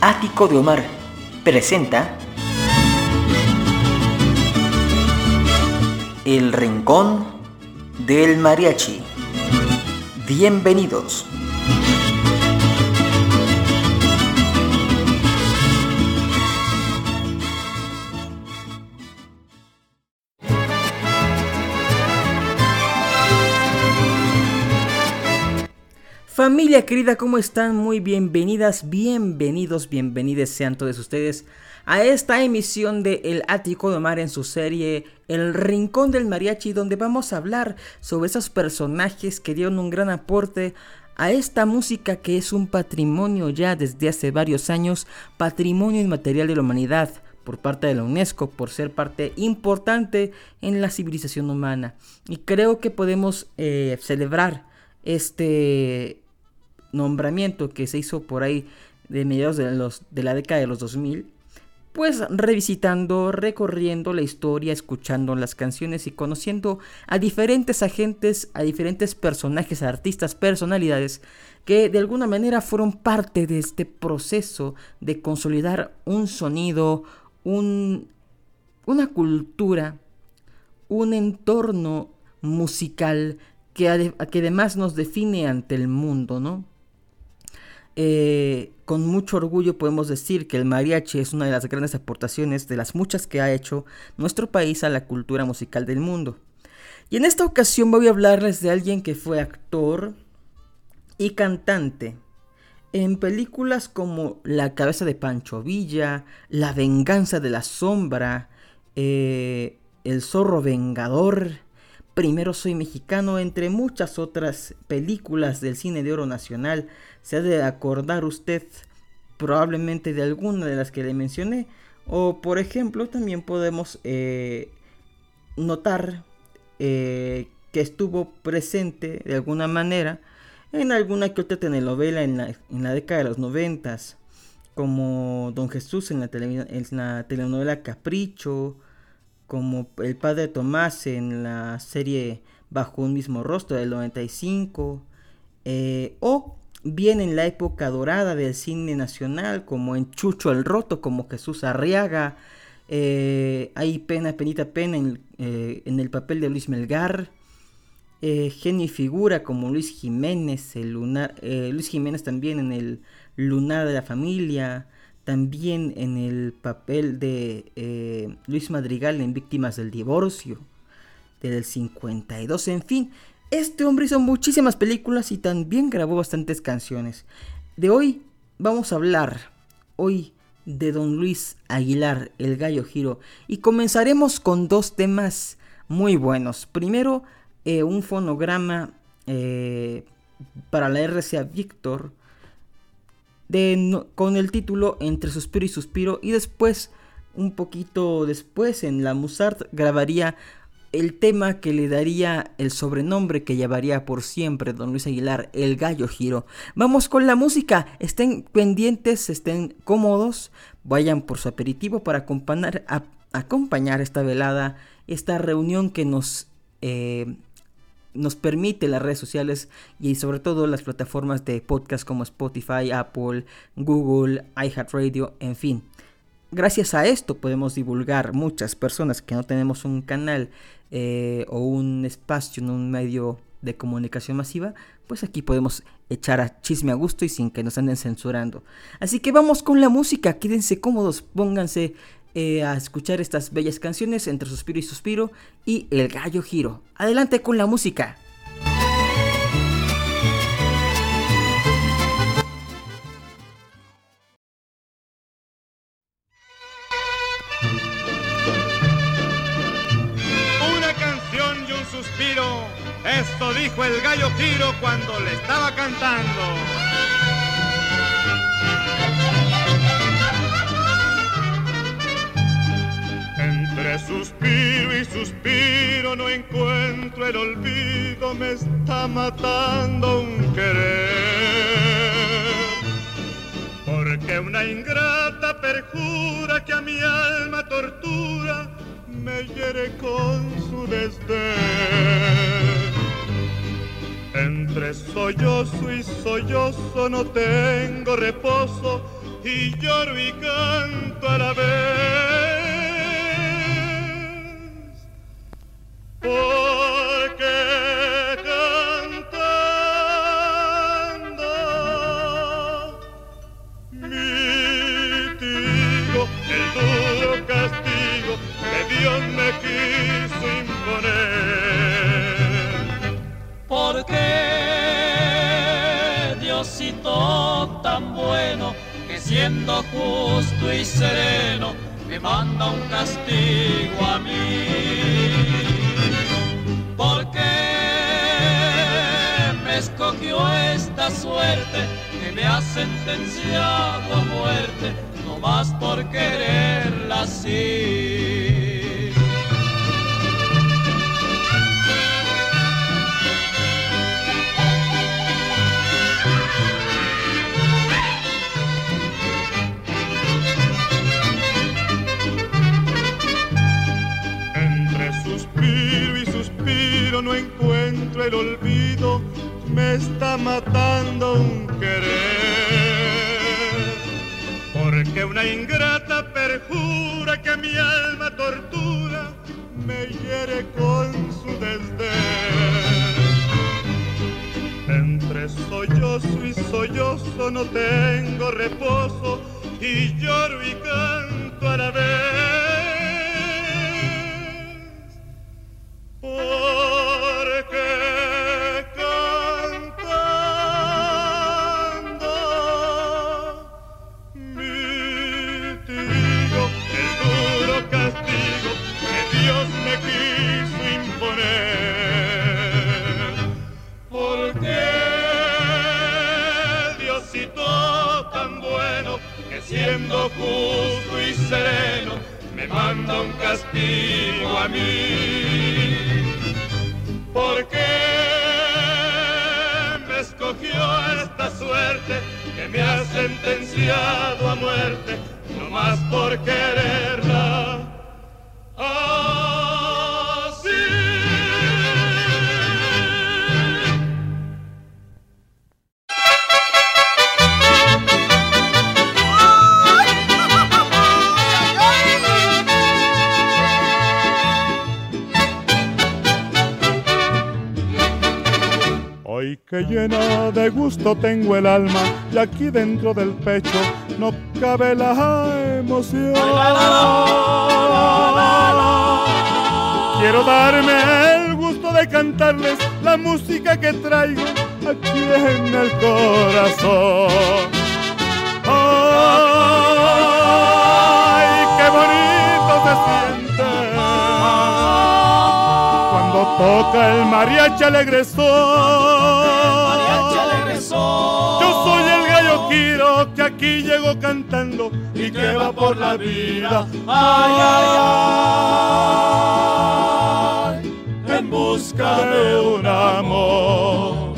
Ático de Omar presenta El Rincón del Mariachi. Bienvenidos. Familia querida, ¿cómo están? Muy bienvenidas, bienvenidos, bienvenidos sean todos ustedes a esta emisión de El Ático de Mar en su serie El Rincón del Mariachi, donde vamos a hablar sobre esos personajes que dieron un gran aporte a esta música que es un patrimonio ya desde hace varios años, patrimonio inmaterial de la humanidad por parte de la UNESCO, por ser parte importante en la civilización humana. Y creo que podemos eh, celebrar este nombramiento que se hizo por ahí de mediados de, los, de la década de los 2000, pues revisitando, recorriendo la historia, escuchando las canciones y conociendo a diferentes agentes, a diferentes personajes, artistas, personalidades que de alguna manera fueron parte de este proceso de consolidar un sonido, un, una cultura, un entorno musical que, que además nos define ante el mundo, ¿no? Eh, con mucho orgullo podemos decir que el mariachi es una de las grandes aportaciones de las muchas que ha hecho nuestro país a la cultura musical del mundo. Y en esta ocasión voy a hablarles de alguien que fue actor y cantante en películas como La cabeza de Pancho Villa, La venganza de la sombra, eh, El zorro vengador, Primero soy mexicano, entre muchas otras películas del cine de oro nacional. Se ha de acordar usted probablemente de alguna de las que le mencioné. O por ejemplo también podemos eh, notar eh, que estuvo presente de alguna manera en alguna que otra telenovela en la, en la década de los noventas. Como Don Jesús en la, en la telenovela Capricho como el padre Tomás en la serie Bajo un mismo rostro del 95, eh, o bien en la época dorada del cine nacional, como en Chucho el Roto, como Jesús Arriaga, eh, hay pena, penita, pena en, eh, en, el papel de Luis Melgar, genio y figura como Luis Jiménez, el lunar, Luis Jiménez también en el Lunar de la Familia, también en el papel de eh, Luis Madrigal en Víctimas del Divorcio del 52. En fin, este hombre hizo muchísimas películas y también grabó bastantes canciones. De hoy vamos a hablar, hoy, de don Luis Aguilar, el gallo giro. Y comenzaremos con dos temas muy buenos. Primero, eh, un fonograma eh, para la RCA Víctor con el título Entre suspiro y suspiro y después, un poquito después, en la Musart grabaría el tema que le daría el sobrenombre que llevaría por siempre don Luis Aguilar, el gallo giro. Vamos con la música, estén pendientes, estén cómodos, vayan por su aperitivo para acompañar, acompañar esta velada, esta reunión que nos... Eh, nos permite las redes sociales y sobre todo las plataformas de podcast como Spotify, Apple, Google, iHeartRadio, en fin. Gracias a esto podemos divulgar muchas personas que no tenemos un canal eh, o un espacio en un medio de comunicación masiva, pues aquí podemos echar a chisme a gusto y sin que nos anden censurando. Así que vamos con la música, quédense cómodos, pónganse eh, a escuchar estas bellas canciones entre suspiro y suspiro y el gallo giro. Adelante con la música. Dijo el gallo giro cuando le estaba cantando. Entre suspiro y suspiro no encuentro el olvido, me está matando un querer. Porque una ingrata perjura que a mi alma tortura, me hiere con su desdén. Entre sollozo y sollozo no tengo reposo, y lloro y canto a la vez. Sereno me manda un castigo a mí. Porque me escogió esta suerte que me ha sentenciado a muerte, no más por quererla así. El olvido, me está matando un querer. Porque una ingrata perjura que mi alma tortura, me hiere con su desdén. Entre sollozo y sollozo no tengo reposo y lloro y canto a la vez. Porque cantando mitigo el duro castigo que Dios me quiso imponer. Porque Diosito tan bueno que siendo justo y sereno me manda un castigo a mí. Porque me escogió esta suerte que me ha sentenciado a muerte, no más por quererla. Llena de gusto tengo el alma y aquí dentro del pecho no cabe la emoción. Quiero darme el gusto de cantarles la música que traigo aquí en el corazón. ¡Ay, toca el mariachi. Mariachi alegresón. Yo soy el gallo Quiro que aquí llego cantando y que va por la vida. Ay, ay, ay, en busca de un amor.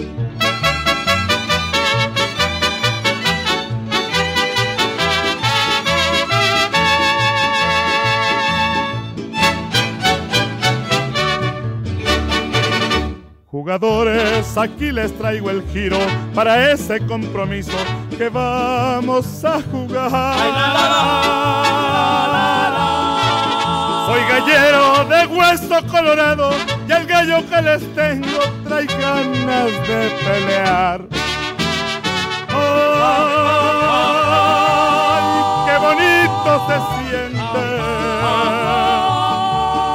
Jugadores, aquí les traigo el giro para ese compromiso que vamos a jugar. Soy gallero de hueso colorado y el gallo que les tengo trae ganas de pelear. ¡Ay, qué bonito se siente!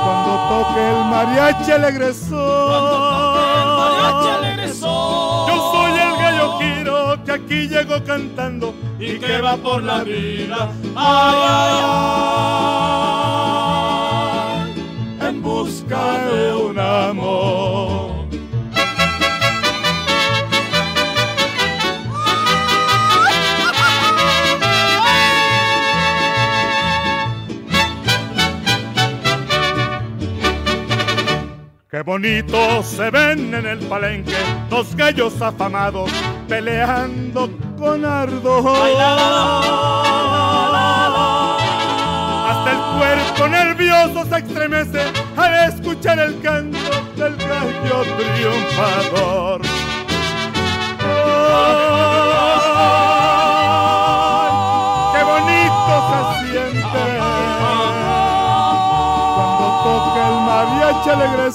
Cuando toque el mariachi alegresón. Mariachi gallo Quiro que aquí llego cantando y que va por la vida. Ay, ay, ay, en busca de un amor. Qué bonitos se ven en el palenque dos gallos afamados peleando con ardor. Hasta el cuerpo nervioso se estremece al escuchar el canto del gallo triunfador. ¡Ay, ¡Qué bonito se siente! Cuando toca el mariachi alegre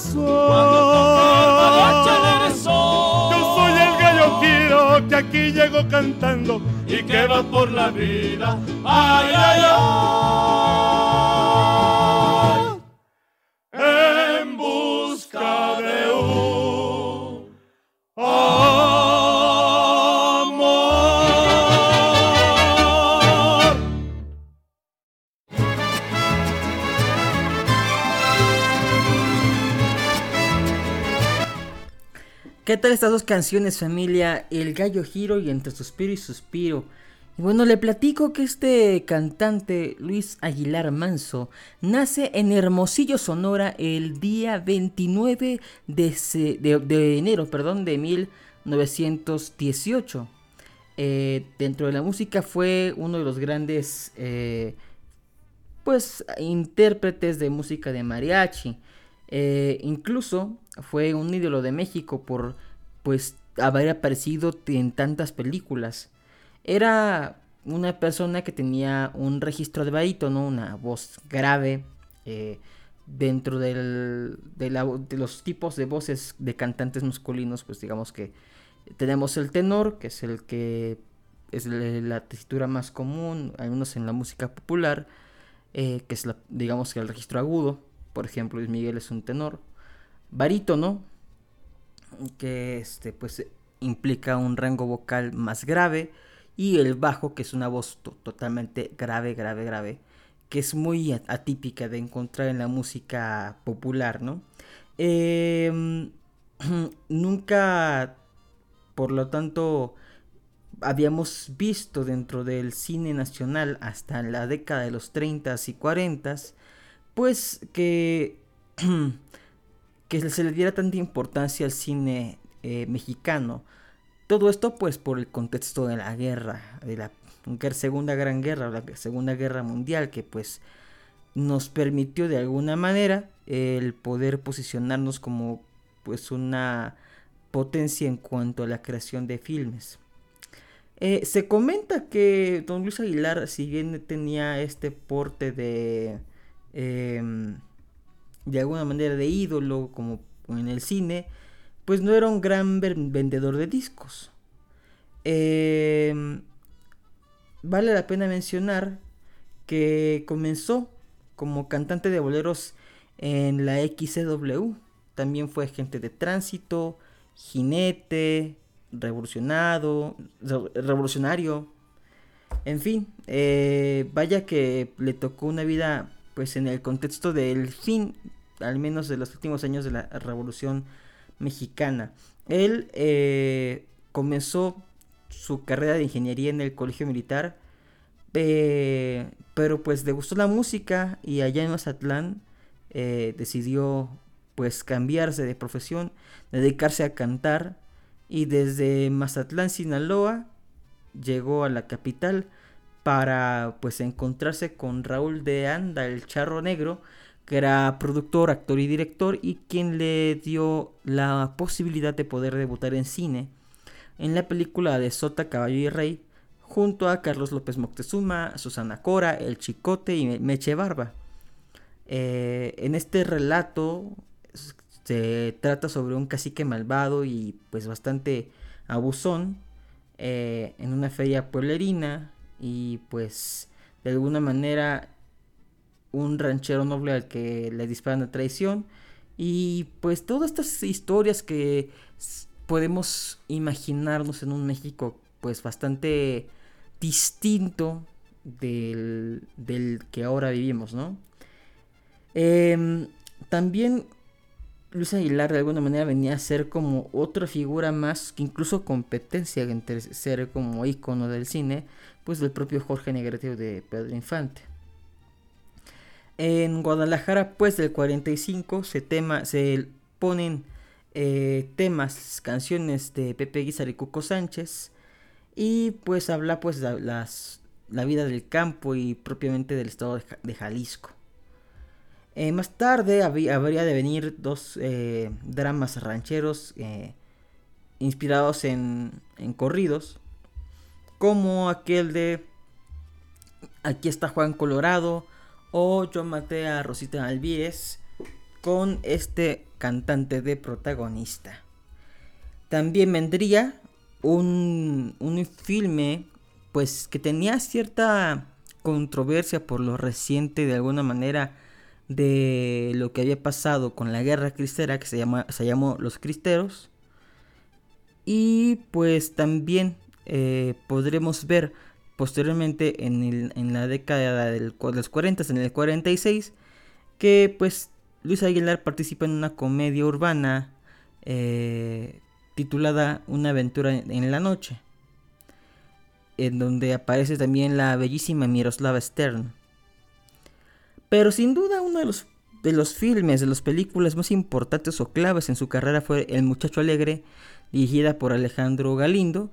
que aquí llego cantando y que va por la vida. Ay, ay, ay. ¿Qué tal estas dos canciones, familia? El gallo giro y entre suspiro y suspiro. Y bueno, le platico que este cantante, Luis Aguilar Manso, nace en Hermosillo, Sonora, el día 29 de, de- de enero perdón, de 1918. Eh, dentro de la música fue uno de los grandes eh, pues intérpretes de música de mariachi. Eh, incluso fue un ídolo de México por pues haber aparecido en tantas películas. Era una persona que tenía un registro de barítono, una voz grave. eh, dentro del- de, la- de los tipos de voces de cantantes masculinos, pues digamos que tenemos el tenor, que es el que es la tesitura más común, al menos en la música popular, eh, que es la, digamos que el registro agudo, por ejemplo, Luis Miguel es un tenor, barítono, que este pues implica un rango vocal más grave, y el bajo, que es una voz to- totalmente grave, grave, grave, que es muy atípica de encontrar en la música popular, ¿no? Em, nunca, por lo tanto, habíamos visto dentro del cine nacional hasta la década de los 30 y 40, pues que, que se le diera tanta importancia al cine eh, mexicano. Todo esto pues por el contexto de la guerra, de la Segunda Gran Guerra, la Segunda Guerra Mundial, que pues nos permitió de alguna manera el poder posicionarnos como pues una potencia en cuanto a la creación de filmes. Eh, se comenta que don Luis Aguilar, si bien tenía este porte de, em, de alguna manera de ídolo, como en el cine, pues no era un gran vendedor de discos. Em, vale la pena mencionar que comenzó como cantante de boleros en la XCW. También fue agente de tránsito, jinete, revolucionado, re- revolucionario. En fin, eh, vaya que le tocó una vida pues en el contexto del fin, al menos de los últimos años de la Revolución Mexicana. Él eh, comenzó su carrera de ingeniería en el Colegio Militar, eh, pero pues le gustó la música y allá en Mazatlán eh, decidió pues cambiarse de profesión, dedicarse a cantar y desde Mazatlán, Sinaloa, llegó a la capital para pues encontrarse con Raúl de Anda, el charro negro, que era productor, actor y director y quien le dio la posibilidad de poder debutar en cine en la película de Sota, Caballo y Rey, junto a Carlos López Moctezuma, Susana Cora, El Chicote y Meche Barba. Eh, en este relato se trata sobre un cacique malvado y pues bastante abusón eh, en una feria pueblerina y pues de alguna manera un ranchero noble al que le disparan a traición y pues todas estas historias que podemos imaginarnos en un México pues bastante distinto del, del que ahora vivimos, ¿no? Em, también Luis Aguilar de alguna manera venía a ser como otra figura más, que incluso competencia entre ser como ícono del cine, pues del propio Jorge de Pedro Infante. En Guadalajara, pues del 45 se, tema, se ponen eh, temas, canciones de Pepe Guizar y Cuco Sánchez y pues habla pues la, las, la vida del campo y propiamente del estado de, Ja- de Jalisco. Eh, más tarde habría de venir dos eh, dramas rancheros inspirados en, en corridos, como aquel de Aquí está Juan Colorado o Yo maté a Rosita Alvírez, con este cantante de protagonista. También vendría un, un filme pues que tenía cierta controversia por lo reciente de alguna manera de lo que había pasado con la guerra cristera que se, llama, se llamó Los Cristeros. Y pues también eh, podremos ver posteriormente en, la década de los 40, en el 46, que pues Luis Aguilar participa en una comedia urbana eh, titulada Una aventura en la noche, en donde aparece también la bellísima Miroslava Stern. Pero sin duda uno de los, de los filmes, de las películas más importantes o claves en su carrera fue El Muchacho Alegre, dirigida por Alejandro Galindo.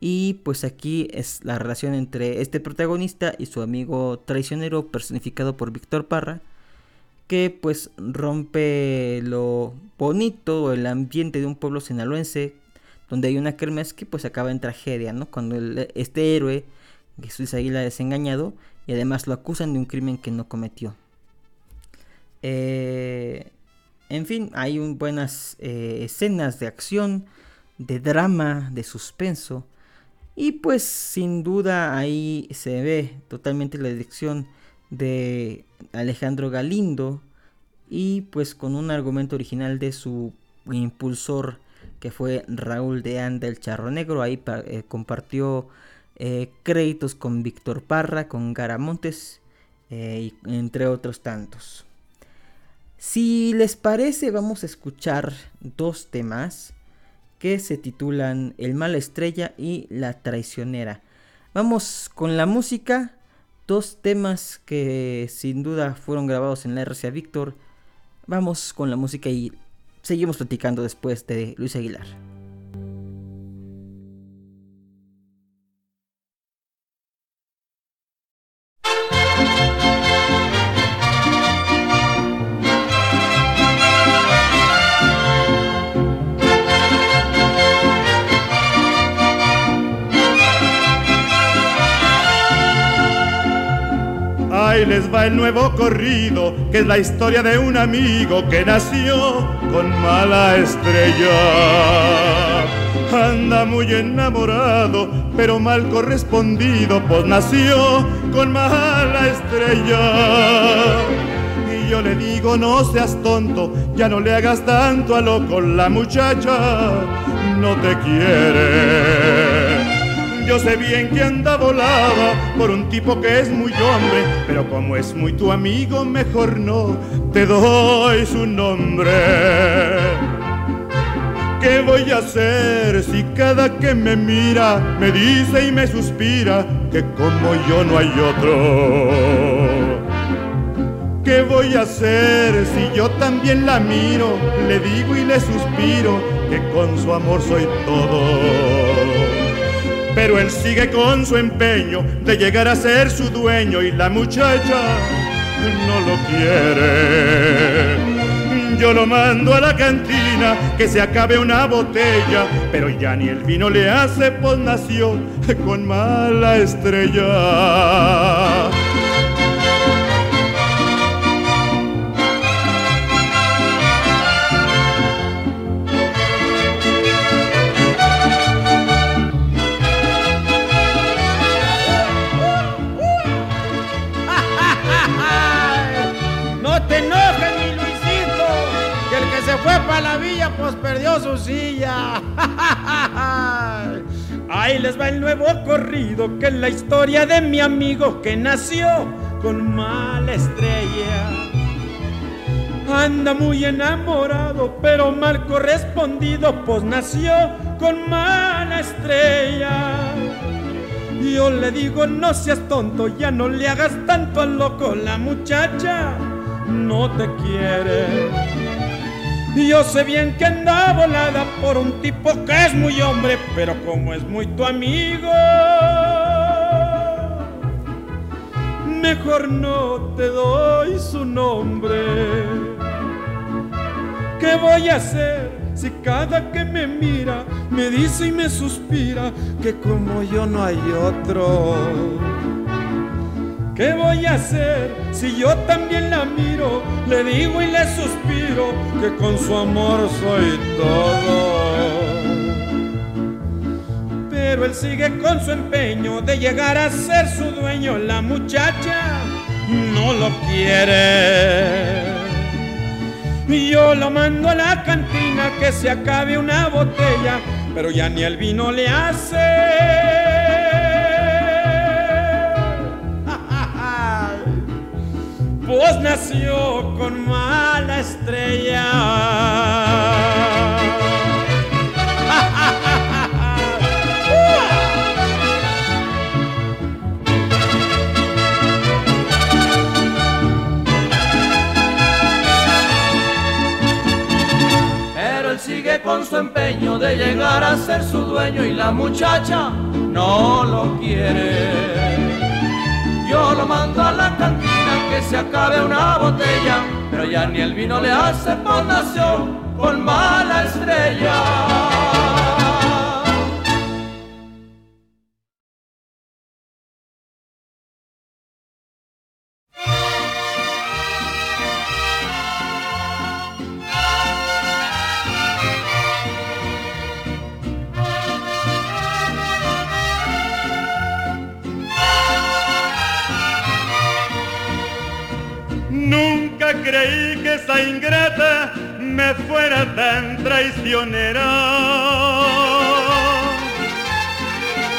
Y pues aquí es la relación entre este protagonista y su amigo traicionero personificado por Víctor Parra, que pues rompe lo bonito el ambiente de un pueblo sinaloense donde hay una kermés que pues acaba en tragedia, ¿no? Cuando este héroe, Jesús Aguila, es engañado y además lo acusan de un crimen que no cometió. Eh, en fin, hay buenas eh, escenas de acción, de drama, de suspenso. Y pues sin duda ahí se ve totalmente la dirección de Alejandro Galindo y pues con un argumento original de su impulsor que fue Raúl de Anda el Charro Negro. Ahí eh, compartió eh, créditos con Víctor Parra, con Garamontes, eh, y entre otros tantos. Si les parece, vamos a escuchar dos temas que se titulan El mala estrella y La traicionera. Vamos con la música, dos temas que sin duda fueron grabados en la RCA Víctor. Vamos con la música y seguimos platicando después de Luis Aguilar. Les va el nuevo corrido, que es la historia de un amigo que nació con mala estrella. Anda muy enamorado, pero mal correspondido, pues nació con mala estrella. Y yo le digo, no seas tonto, ya no le hagas tanto a loco, la muchacha no te quiere. Yo sé bien que anda volada por un tipo que es muy hombre, pero como es muy tu amigo, mejor no te doy su nombre. ¿Qué voy a hacer si cada que me mira me dice y me suspira que como yo no hay otro? ¿Qué voy a hacer si yo también la miro? Le digo y le suspiro que con su amor soy todo pero él sigue con su empeño de llegar a ser su dueño y la muchacha no lo quiere. Yo lo mando a la cantina que se acabe una botella, pero ya ni el vino le hace, pues nació con mala estrella. Ahí les va el nuevo corrido, que es la historia de mi amigo que nació con mala estrella. Anda muy enamorado, pero mal correspondido, pues nació con mala estrella. Yo le digo, no seas tonto, ya no le hagas tanto al loco, la muchacha no te quiere. Yo sé bien que anda volada por un tipo que es muy hombre, pero como es muy tu amigo, mejor no te doy su nombre. ¿Qué voy a hacer si cada que me mira me dice y me suspira que como yo no hay otro? ¿Qué voy a hacer si yo también la miro? Le digo y le suspiro que con su amor soy todo. Pero él sigue con su empeño de llegar a ser su dueño. La muchacha no lo quiere. Y yo lo mando a la cantina que se acabe una botella, pero ya ni el vino le hace. Pues nació con mala estrella. Pero él sigue con su empeño de llegar a ser su dueño y la muchacha no lo quiere. Yo lo mando a la cantina que se acabe una botella, pero ya ni el vino le hace por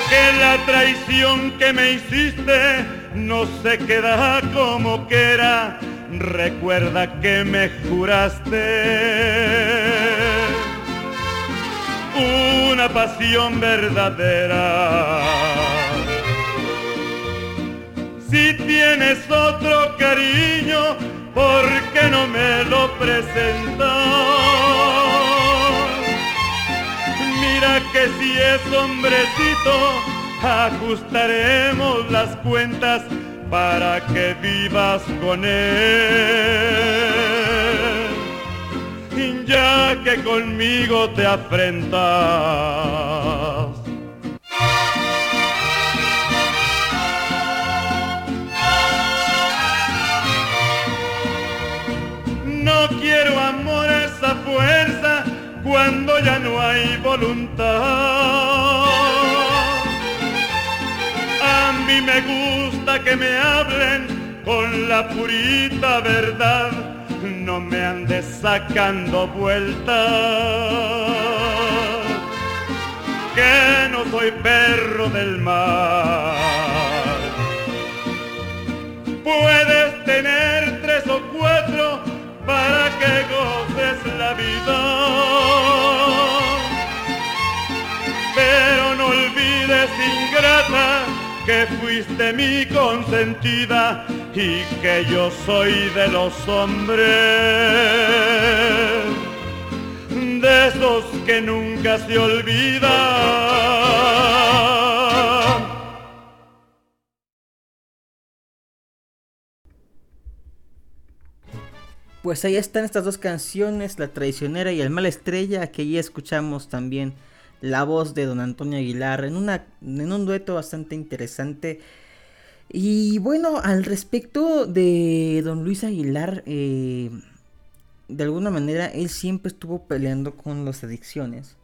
Que la traición que me hiciste no se queda como que era. Recuerda que me juraste una pasión verdadera. Si tienes otro cariño, ¿por qué no me lo presentó? Si es hombrecito, ajustaremos las cuentas para que vivas con él. Ya que conmigo te afrentas. Ya no hay voluntad. A mí me gusta que me hablen con la purita verdad, no me andes sacando vueltas. Que no soy perro del mar. Puedes tener tres o cuatro para que goces la vida. Que fuiste mi consentida y que yo soy de los hombres, de esos que nunca se olvidan. Pues ahí están estas dos canciones, La traicionera y El mala estrella, que ya escuchamos también la voz de don Antonio Aguilar en, una, en un dueto bastante interesante. Y bueno, al respecto de don Luis Aguilar, eh, de alguna manera él siempre estuvo peleando con las adicciones.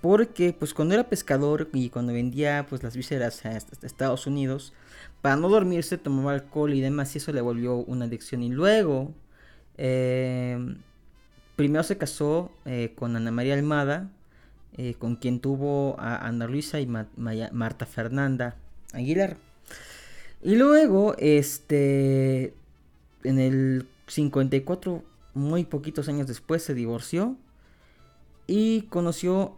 Porque pues cuando era pescador y cuando vendía pues las vísceras a Estados Unidos, para no dormirse tomaba alcohol y demás y eso le volvió una adicción. Y luego eh, primero se casó eh, con Ana María Almada, eh, con quien tuvo a Ana Luisa y Marta Fernanda Aguilar. Y luego, este, en el 54, muy poquitos años después, se divorció y conoció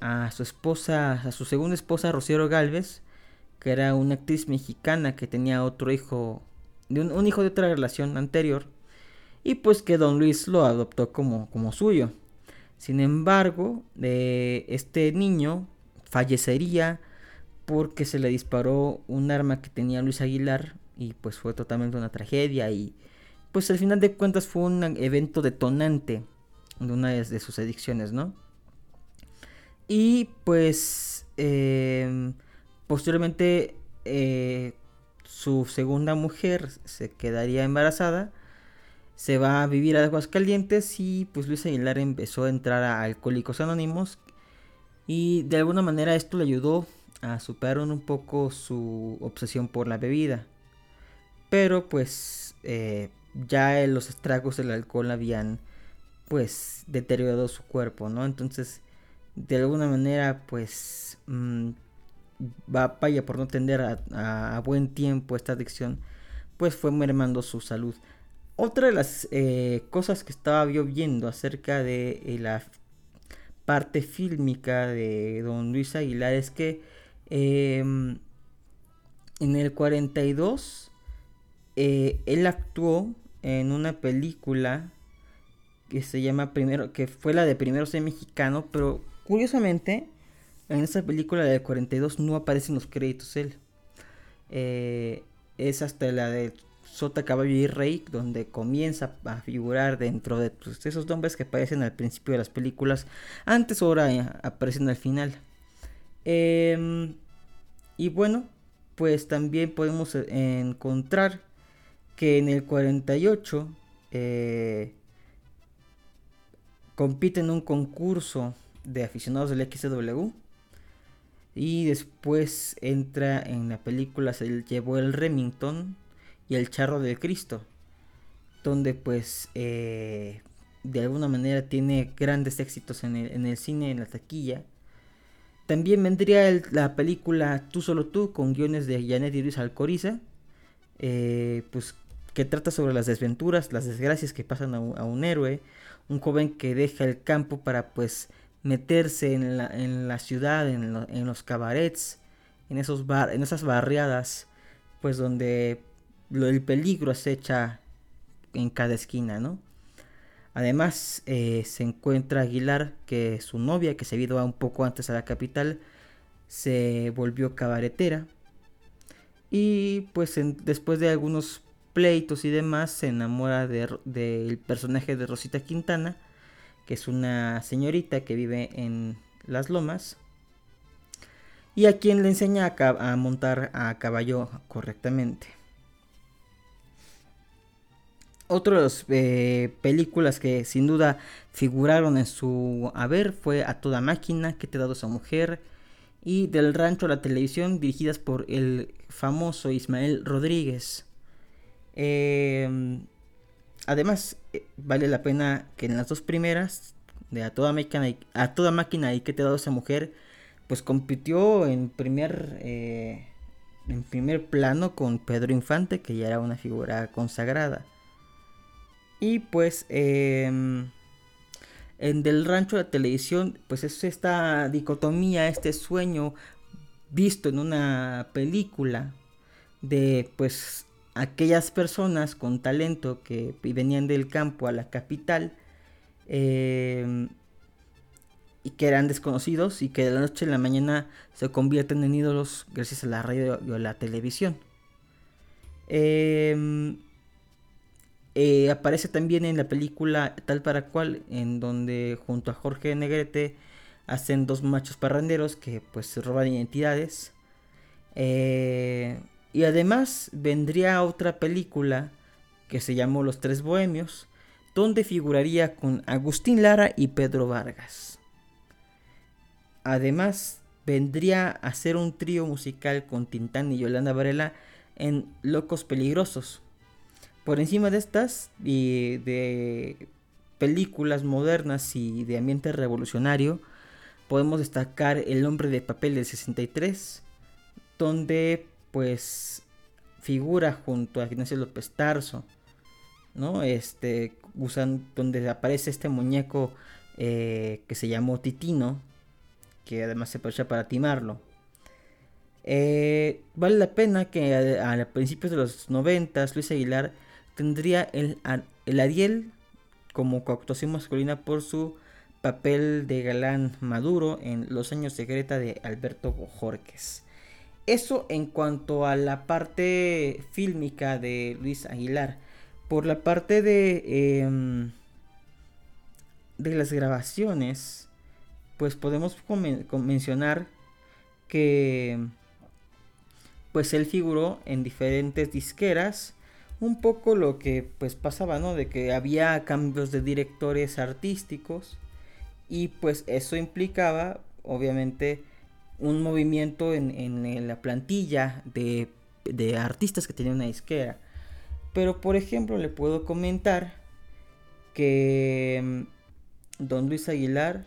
a su esposa, a su segunda esposa, Rocío Galvez, que era una actriz mexicana que tenía otro hijo, de un hijo de otra relación anterior y pues que don Luis lo adoptó como suyo. Sin embargo, este niño fallecería porque se le disparó un arma que tenía Luis Aguilar y pues fue totalmente una tragedia y pues al final de cuentas fue un evento detonante de una de sus adicciones, ¿no? Y pues em, posteriormente eh, su segunda mujer se quedaría embarazada, se va a vivir a Aguascalientes y pues Luis Aguilar empezó a entrar a Alcohólicos Anónimos y de alguna manera esto le ayudó a superar un poco su obsesión por la bebida. Pero pues eh, ya los estragos del alcohol habían pues deteriorado su cuerpo, ¿no? Entonces de alguna manera pues mmm, va vaya por no tender a, buen tiempo esta adicción pues fue mermando su salud. Otra de las eh, cosas que estaba yo viendo acerca de eh, la parte fílmica de don Luis Aguilar es que em, en el 42 eh, él actuó en una película que se llama primero que fue la de primero ser mexicano pero curiosamente en esa película del 42 no aparecen los créditos él. Es hasta la de Sota, Caballo y Rey, donde comienza a figurar dentro de pues, esos nombres que aparecen al principio de las películas, antes o ahora eh, aparecen al final. Em, y bueno, pues también podemos eh, encontrar que en el 48 eh, compite en un concurso de aficionados del XW. Y después entra en la película, se llevó el Remington y el charro del Cristo, donde pues eh, de alguna manera tiene grandes éxitos en el, cine, en la taquilla. También vendría la película Tú solo tú con guiones de Janet y Luis Alcoriza, eh, pues que trata sobre las desventuras, las desgracias que pasan a un, héroe, un joven que deja el campo para pues meterse en la, ciudad, en, los cabarets, en, esos bar, en esas barriadas, pues donde el peligro acecha en cada esquina, ¿no? Además, eh, se encuentra Aguilar, que su novia, que se ido un poco antes a la capital, se volvió cabaretera. Y pues después de algunos pleitos y demás, se enamora del personaje de Rosita Quintana, que es una señorita que vive en las lomas. Y a quien le enseña a montar a caballo correctamente. Otras eh, películas que sin duda figuraron en su haber fue A Toda Máquina, Que te ha dado esa mujer, y Del Rancho a la Televisión, dirigidas por el famoso Ismael Rodríguez. Em, además, eh, vale la pena que en las dos primeras, de A Toda Máquina y, a toda máquina y Que te ha dado esa mujer, pues compitió en primer, eh, en primer plano con Pedro Infante, que ya era una figura consagrada. Y pues em, en Del Rancho de Televisión, pues es esta dicotomía, este sueño visto en una película de pues aquellas personas con talento que venían del campo a la capital em, y que eran desconocidos y que de la noche a la mañana se convierten en ídolos gracias a la radio y a la televisión. Eh, eh, aparece también en la película Tal para cual, en donde junto a Jorge Negrete hacen dos machos parranderos que pues roban identidades. Eh, y además vendría otra película que se llamó Los Tres Bohemios, donde figuraría con Agustín Lara y Pedro Vargas. Además, vendría a ser un trío musical con Tintán y Yolanda Varela en Locos Peligrosos, por encima de estas y de películas modernas y de ambiente revolucionario, podemos destacar El hombre de papel del 63, donde pues figura junto a Ignacio López Tarso, ¿no? Este, usan, donde aparece este muñeco eh, que se llamó Titino, que además se aprovecha para timarlo. Eh, vale la pena que a, a principios de los 90 Luis Aguilar tendría el, el Ariel como coactuación masculina por su papel de galán maduro en Los años de Greta de Alberto Bojorques. Eso en cuanto a la parte fílmica de Luis Aguilar. Por la parte de, em, de las grabaciones, pues podemos mencionar que pues él figuró en diferentes disqueras. Un poco lo que pues pasaba, ¿no? De que había cambios de directores artísticos. Y pues eso implicaba, obviamente, un movimiento en, la plantilla de, de artistas que tenía una disquera. Pero por ejemplo le puedo comentar que mm, Don Luis Aguilar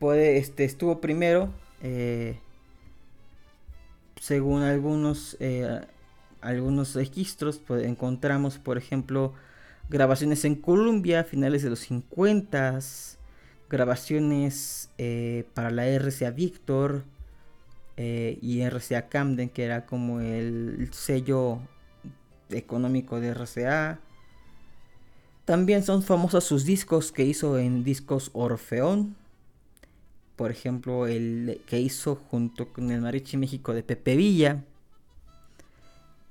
puede, este, estuvo primero, eh, según algunos, eh, algunos registros, pues, encontramos, por ejemplo, grabaciones en Colombia a finales de los 50, grabaciones eh, para la RCA Victor y RCA Camden, que era como el sello económico de RCA. También son famosos sus discos que hizo en discos Orfeón, por ejemplo, el que hizo junto con el Mariachi México de Pepe Villa.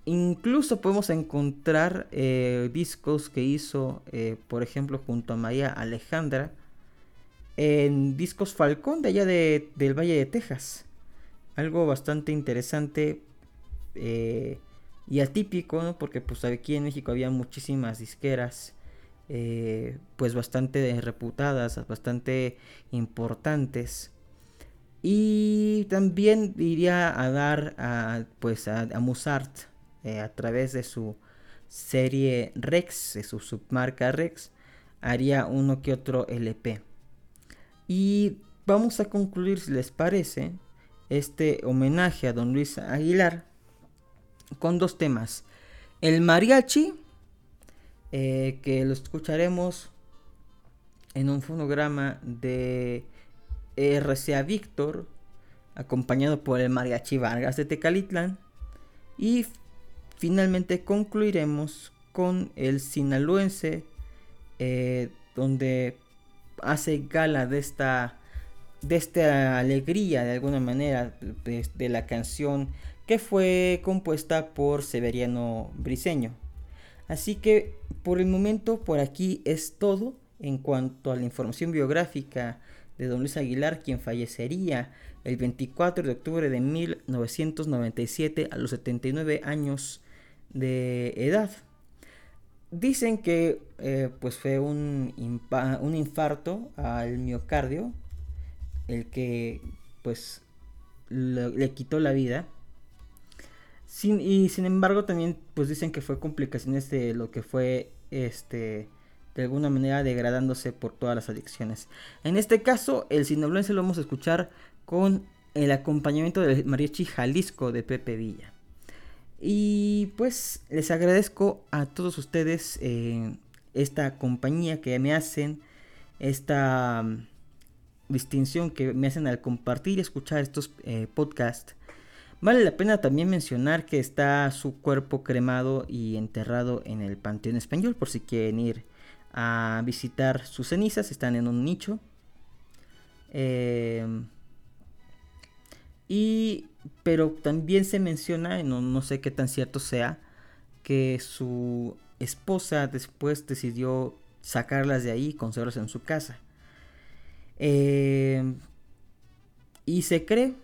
Incluso podemos encontrar eh, discos que hizo, eh, por ejemplo, junto a María Alejandra, en discos Falcón de allá de, del Valle de Texas. Algo bastante interesante eh, y atípico, porque pues aquí en México había muchísimas disqueras eh, pues bastante reputadas, bastante importantes. Y también iría a dar a, pues a, Musart eh, a través de su serie Rex, de su submarca Rex, haría uno que otro LP. Y vamos a concluir, si les parece, este homenaje a don Luis Aguilar con dos temas. El mariachi eh, que lo escucharemos en un fonograma de RCA Víctor, acompañado por el Mariachi Vargas de Tecalitlán. Y finalmente concluiremos con el sinaloense, eh, donde hace gala de esta, de esta alegría de alguna manera de la canción que fue compuesta por Severiano Briseño. Así que por el momento por aquí es todo en cuanto a la información biográfica de don Luis Aguilar, quien fallecería el 24 de octubre de 1997 a los 79 años de edad. Dicen que eh, pues fue un, un infarto al miocardio, el que pues le quitó la vida y sin embargo también pues dicen que fue complicaciones de lo que fue este de alguna manera degradándose por todas las adicciones. En este caso el sinaloense lo vamos a escuchar con el acompañamiento del mariachi Jalisco de Pepe Villa. Y pues les agradezco a todos ustedes eh, esta compañía que me hacen, esta mm, distinción que me hacen al compartir y escuchar estos eh, podcasts Vale la pena también mencionar que está su cuerpo cremado y enterrado en el Panteón Español, por si quieren ir a visitar sus cenizas, están en un nicho. Em, y, pero también se menciona, no, no sé qué tan cierto sea, que su esposa después decidió sacarlas de ahí y conservarlas en su casa. Em, y se cree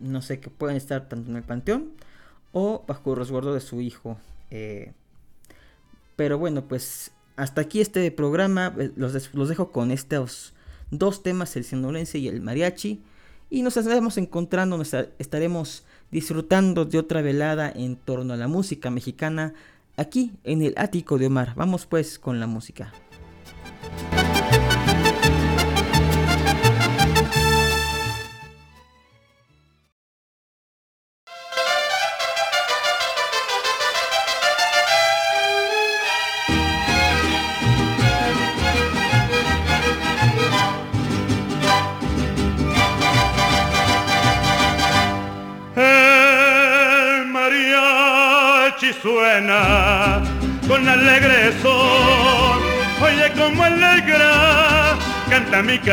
no sé, que pueden estar tanto en el panteón o bajo el resguardo de su hijo. Eh, pero bueno, pues hasta aquí este programa. Eh, los, los dejo con estos dos temas, el sinaloense y el mariachi. Y nos estaremos encontrando, nos estaremos disfrutando de otra velada en torno a la música mexicana aquí en el ático de Omar. Vamos pues con la música.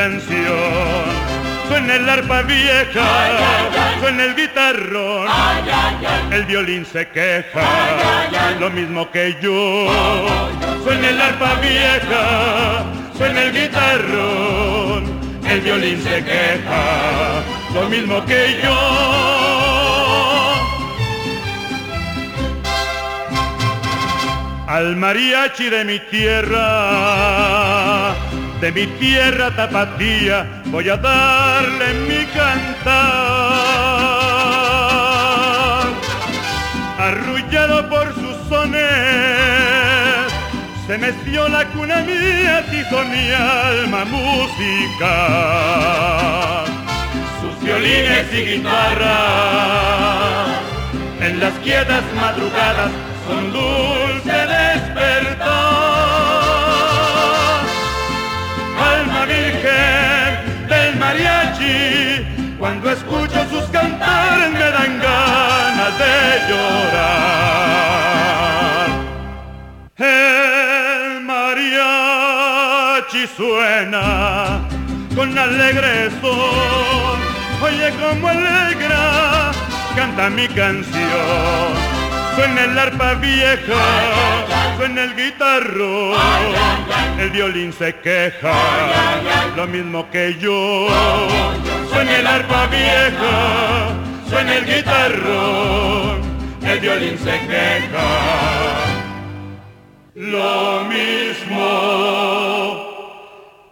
Canción. Suena el arpa vieja, suena el guitarrón, el violín se queja, lo mismo que yo. Suena el arpa vieja, suena el guitarrón, el violín se queja, lo mismo que yo. Al mariachi de mi tierra, de mi tierra tapatía, voy a darle mi cantar. Arrullado por sus sones, se metió la cuna mía, dijo mi alma música. Sus violines y guitarras, en las quietas madrugadas, son dulce despertar. Mariachi, cuando escucho sus cantares me dan ganas de llorar. El mariachi suena con alegre son, oye como alegra, canta mi canción. Suena el arpa vieja, suena el guitarro, el violín se queja, lo mismo que yo. Suena el arpa vieja, suena el guitarro, el violín se queja, lo mismo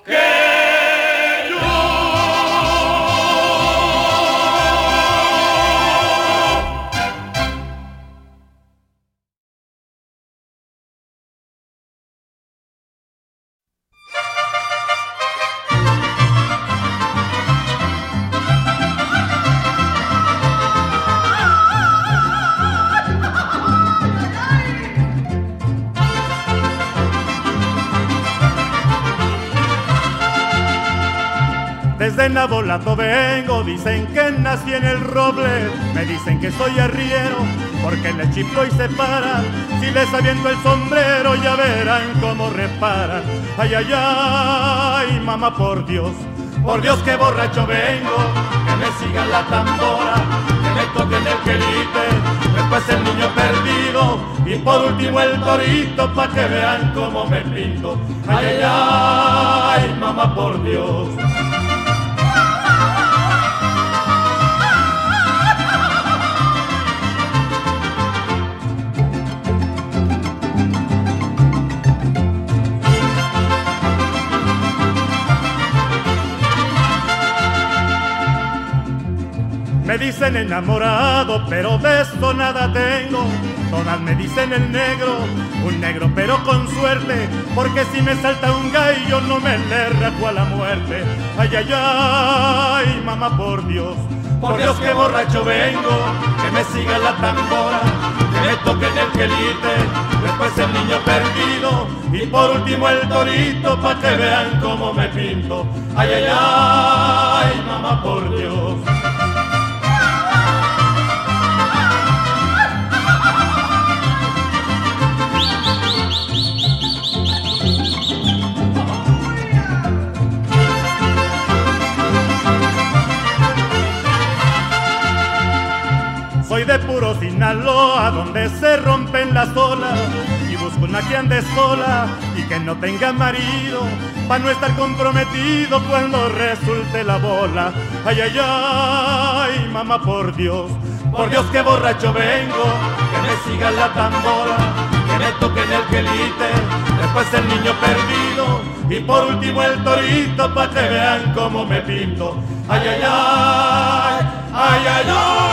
que vengo, dicen que nací en el roble, me dicen que soy arriero, porque le chiflo y se paran, si les aviento el sombrero ya verán cómo reparan. Ay, ay, ay, mamá, por Dios, por Dios que borracho vengo, que me siga la tambora, que me toquen el quelite, después el niño perdido, y por último el torito, pa' que vean cómo me pinto. Ay, ay, ay, mamá, por Dios. Me dicen enamorado, pero de esto nada tengo. Todas me dicen el negro, un negro pero con suerte, porque si me salta un gallo no me le rajo a la muerte. Ay, ay, ay, mamá, por Dios, por Dios que borracho vengo, que me siga la tambora, que me toquen el quelite, después el niño perdido y por último el torito pa' que vean cómo me pinto. Ay, ay, ay, mamá, por Dios. De puro Sinaloa, donde se rompen las olas. Y busco una que ande sola y que no tenga marido, para no estar comprometido cuando resulte la bola. Ay, ay, ay, mamá, por Dios, por Dios que borracho vengo, que me siga la tambora, que me toquen el quelite, después el niño perdido y por último el torito para que vean cómo me pinto. Ay, ay, ay, ay, ay, ay.